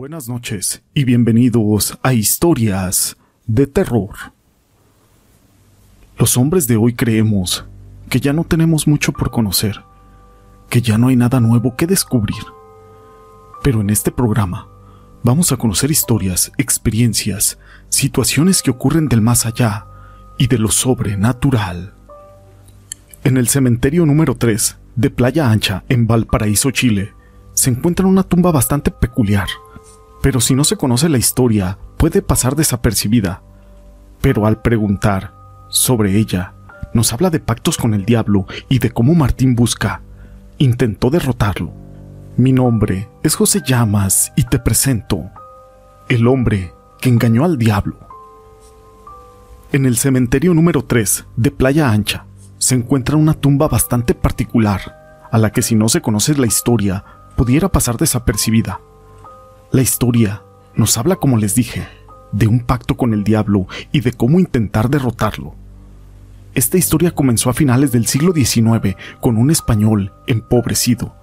Buenas noches y bienvenidos a Historias de Terror. Los hombres de hoy creemos que ya no tenemos mucho por conocer, que ya no hay nada nuevo que descubrir. Pero en este programa vamos a conocer historias, experiencias, situaciones que ocurren del más allá y de lo sobrenatural. En el cementerio número 3 de Playa Ancha, en Valparaíso, Chile, se encuentra una tumba bastante peculiar pero si no se conoce la historia, puede pasar desapercibida. Pero al preguntar sobre ella, nos habla de pactos con el diablo y de cómo Martín Busca intentó derrotarlo. Mi nombre es José Llamas y te presento el hombre que engañó al diablo. En el cementerio número 3 de Playa Ancha se encuentra una tumba bastante particular, a la que si no se conoce la historia, pudiera pasar desapercibida. La historia nos habla, como les dije, de un pacto con el diablo y de cómo intentar derrotarlo. Esta historia comenzó a finales del siglo XIX con un español empobrecido,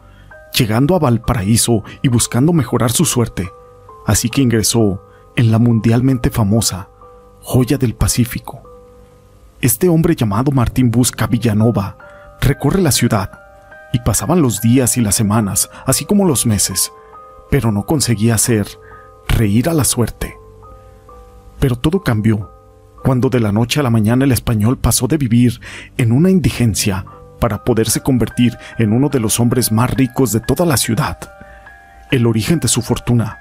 llegando a Valparaíso y buscando mejorar su suerte, así que ingresó en la mundialmente famosa Joya del Pacífico. Este hombre llamado Martín Busca Villanova recorre la ciudad y pasaban los días y las semanas, así como los meses, pero no conseguía hacer reír a la suerte. Pero todo cambió cuando de la noche a la mañana el español pasó de vivir en una indigencia para poderse convertir en uno de los hombres más ricos de toda la ciudad. El origen de su fortuna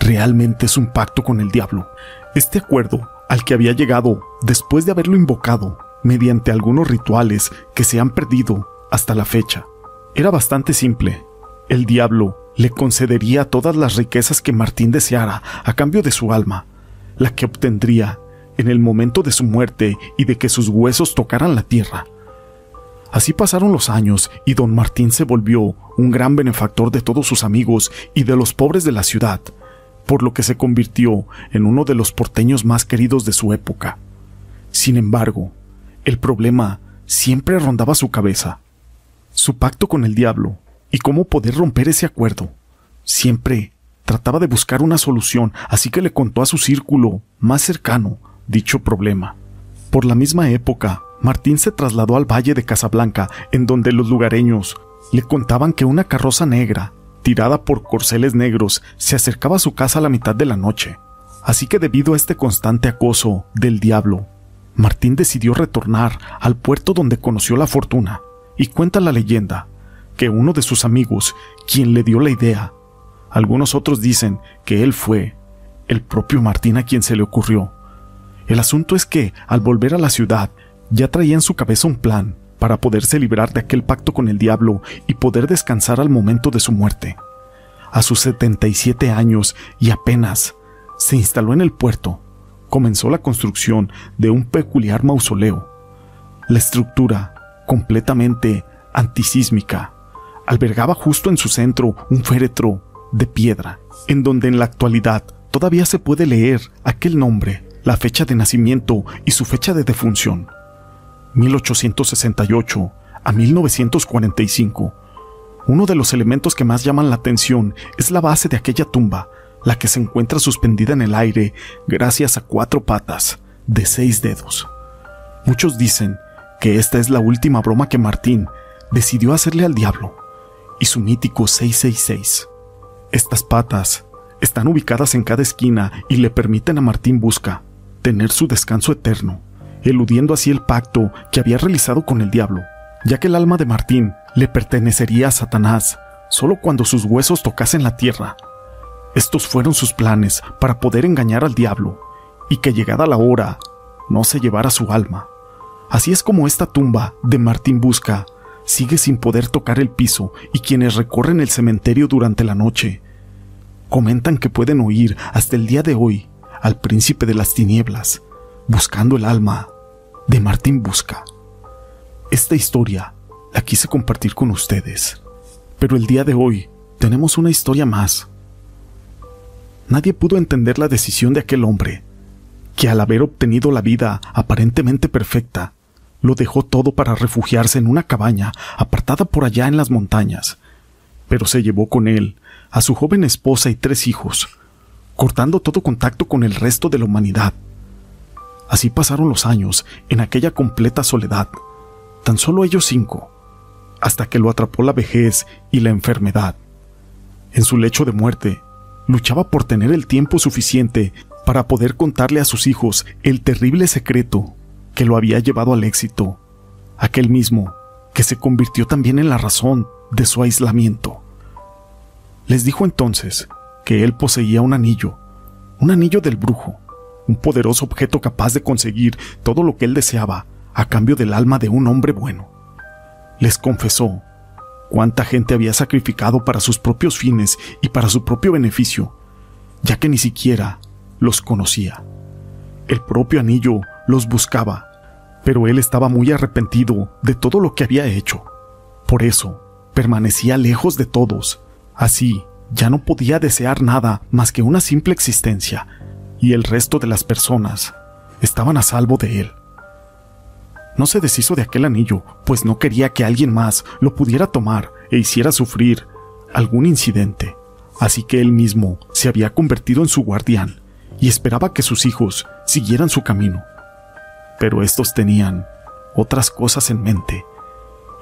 realmente es un pacto con el diablo. Este acuerdo al que había llegado después de haberlo invocado mediante algunos rituales que se han perdido hasta la fecha. Era bastante simple. El diablo le concedería todas las riquezas que Martín deseara a cambio de su alma, la que obtendría en el momento de su muerte y de que sus huesos tocaran la tierra. Así pasaron los años y don Martín se volvió un gran benefactor de todos sus amigos y de los pobres de la ciudad, por lo que se convirtió en uno de los porteños más queridos de su época. Sin embargo, el problema siempre rondaba su cabeza. Su pacto con el diablo y cómo poder romper ese acuerdo. Siempre trataba de buscar una solución, así que le contó a su círculo más cercano dicho problema. Por la misma época, Martín se trasladó al valle de Casablanca, en donde los lugareños le contaban que una carroza negra, tirada por corceles negros, se acercaba a su casa a la mitad de la noche. Así que debido a este constante acoso del diablo, Martín decidió retornar al puerto donde conoció la fortuna, y cuenta la leyenda que uno de sus amigos, quien le dio la idea. Algunos otros dicen que él fue el propio Martín a quien se le ocurrió. El asunto es que, al volver a la ciudad, ya traía en su cabeza un plan para poderse librar de aquel pacto con el diablo y poder descansar al momento de su muerte. A sus 77 años y apenas se instaló en el puerto, comenzó la construcción de un peculiar mausoleo. La estructura, completamente antisísmica, albergaba justo en su centro un féretro de piedra, en donde en la actualidad todavía se puede leer aquel nombre, la fecha de nacimiento y su fecha de defunción. 1868 a 1945. Uno de los elementos que más llaman la atención es la base de aquella tumba, la que se encuentra suspendida en el aire gracias a cuatro patas de seis dedos. Muchos dicen que esta es la última broma que Martín decidió hacerle al diablo y su mítico 666. Estas patas están ubicadas en cada esquina y le permiten a Martín Busca tener su descanso eterno, eludiendo así el pacto que había realizado con el diablo, ya que el alma de Martín le pertenecería a Satanás solo cuando sus huesos tocasen la tierra. Estos fueron sus planes para poder engañar al diablo y que llegada la hora no se llevara su alma. Así es como esta tumba de Martín Busca sigue sin poder tocar el piso y quienes recorren el cementerio durante la noche comentan que pueden oír hasta el día de hoy al príncipe de las tinieblas buscando el alma de Martín Busca. Esta historia la quise compartir con ustedes, pero el día de hoy tenemos una historia más. Nadie pudo entender la decisión de aquel hombre, que al haber obtenido la vida aparentemente perfecta, lo dejó todo para refugiarse en una cabaña apartada por allá en las montañas, pero se llevó con él a su joven esposa y tres hijos, cortando todo contacto con el resto de la humanidad. Así pasaron los años en aquella completa soledad, tan solo ellos cinco, hasta que lo atrapó la vejez y la enfermedad. En su lecho de muerte, luchaba por tener el tiempo suficiente para poder contarle a sus hijos el terrible secreto que lo había llevado al éxito, aquel mismo que se convirtió también en la razón de su aislamiento. Les dijo entonces que él poseía un anillo, un anillo del brujo, un poderoso objeto capaz de conseguir todo lo que él deseaba a cambio del alma de un hombre bueno. Les confesó cuánta gente había sacrificado para sus propios fines y para su propio beneficio, ya que ni siquiera los conocía. El propio anillo los buscaba, pero él estaba muy arrepentido de todo lo que había hecho. Por eso, permanecía lejos de todos. Así, ya no podía desear nada más que una simple existencia, y el resto de las personas estaban a salvo de él. No se deshizo de aquel anillo, pues no quería que alguien más lo pudiera tomar e hiciera sufrir algún incidente. Así que él mismo se había convertido en su guardián y esperaba que sus hijos siguieran su camino. Pero estos tenían otras cosas en mente.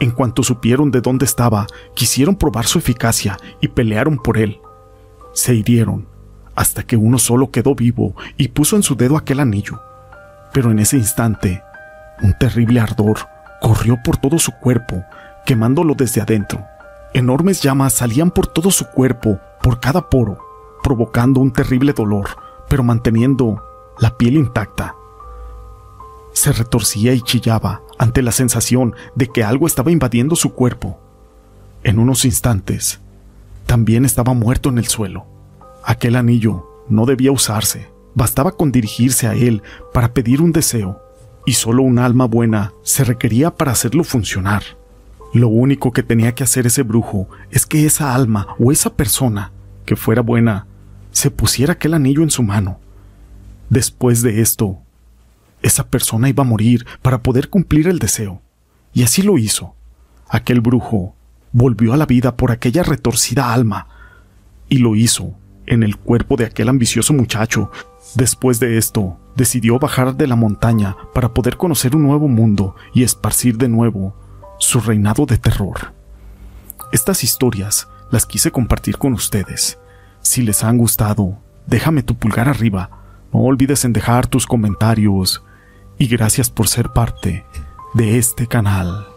En cuanto supieron de dónde estaba, quisieron probar su eficacia y pelearon por él. Se hirieron, hasta que uno solo quedó vivo y puso en su dedo aquel anillo. Pero en ese instante, un terrible ardor corrió por todo su cuerpo, quemándolo desde adentro. Enormes llamas salían por todo su cuerpo, por cada poro, provocando un terrible dolor, pero manteniendo la piel intacta. Se retorcía y chillaba ante la sensación de que algo estaba invadiendo su cuerpo. En unos instantes, también estaba muerto en el suelo. Aquel anillo no debía usarse, bastaba con dirigirse a él para pedir un deseo, y solo un alma buena se requería para hacerlo funcionar. Lo único que tenía que hacer ese brujo es que esa alma o esa persona, que fuera buena, se pusiera aquel anillo en su mano. Después de esto, esa persona iba a morir para poder cumplir el deseo. Y así lo hizo. Aquel brujo volvió a la vida por aquella retorcida alma. Y lo hizo en el cuerpo de aquel ambicioso muchacho. Después de esto, decidió bajar de la montaña para poder conocer un nuevo mundo y esparcir de nuevo su reinado de terror. Estas historias las quise compartir con ustedes. Si les han gustado, déjame tu pulgar arriba. No olvides en dejar tus comentarios y gracias por ser parte de este canal.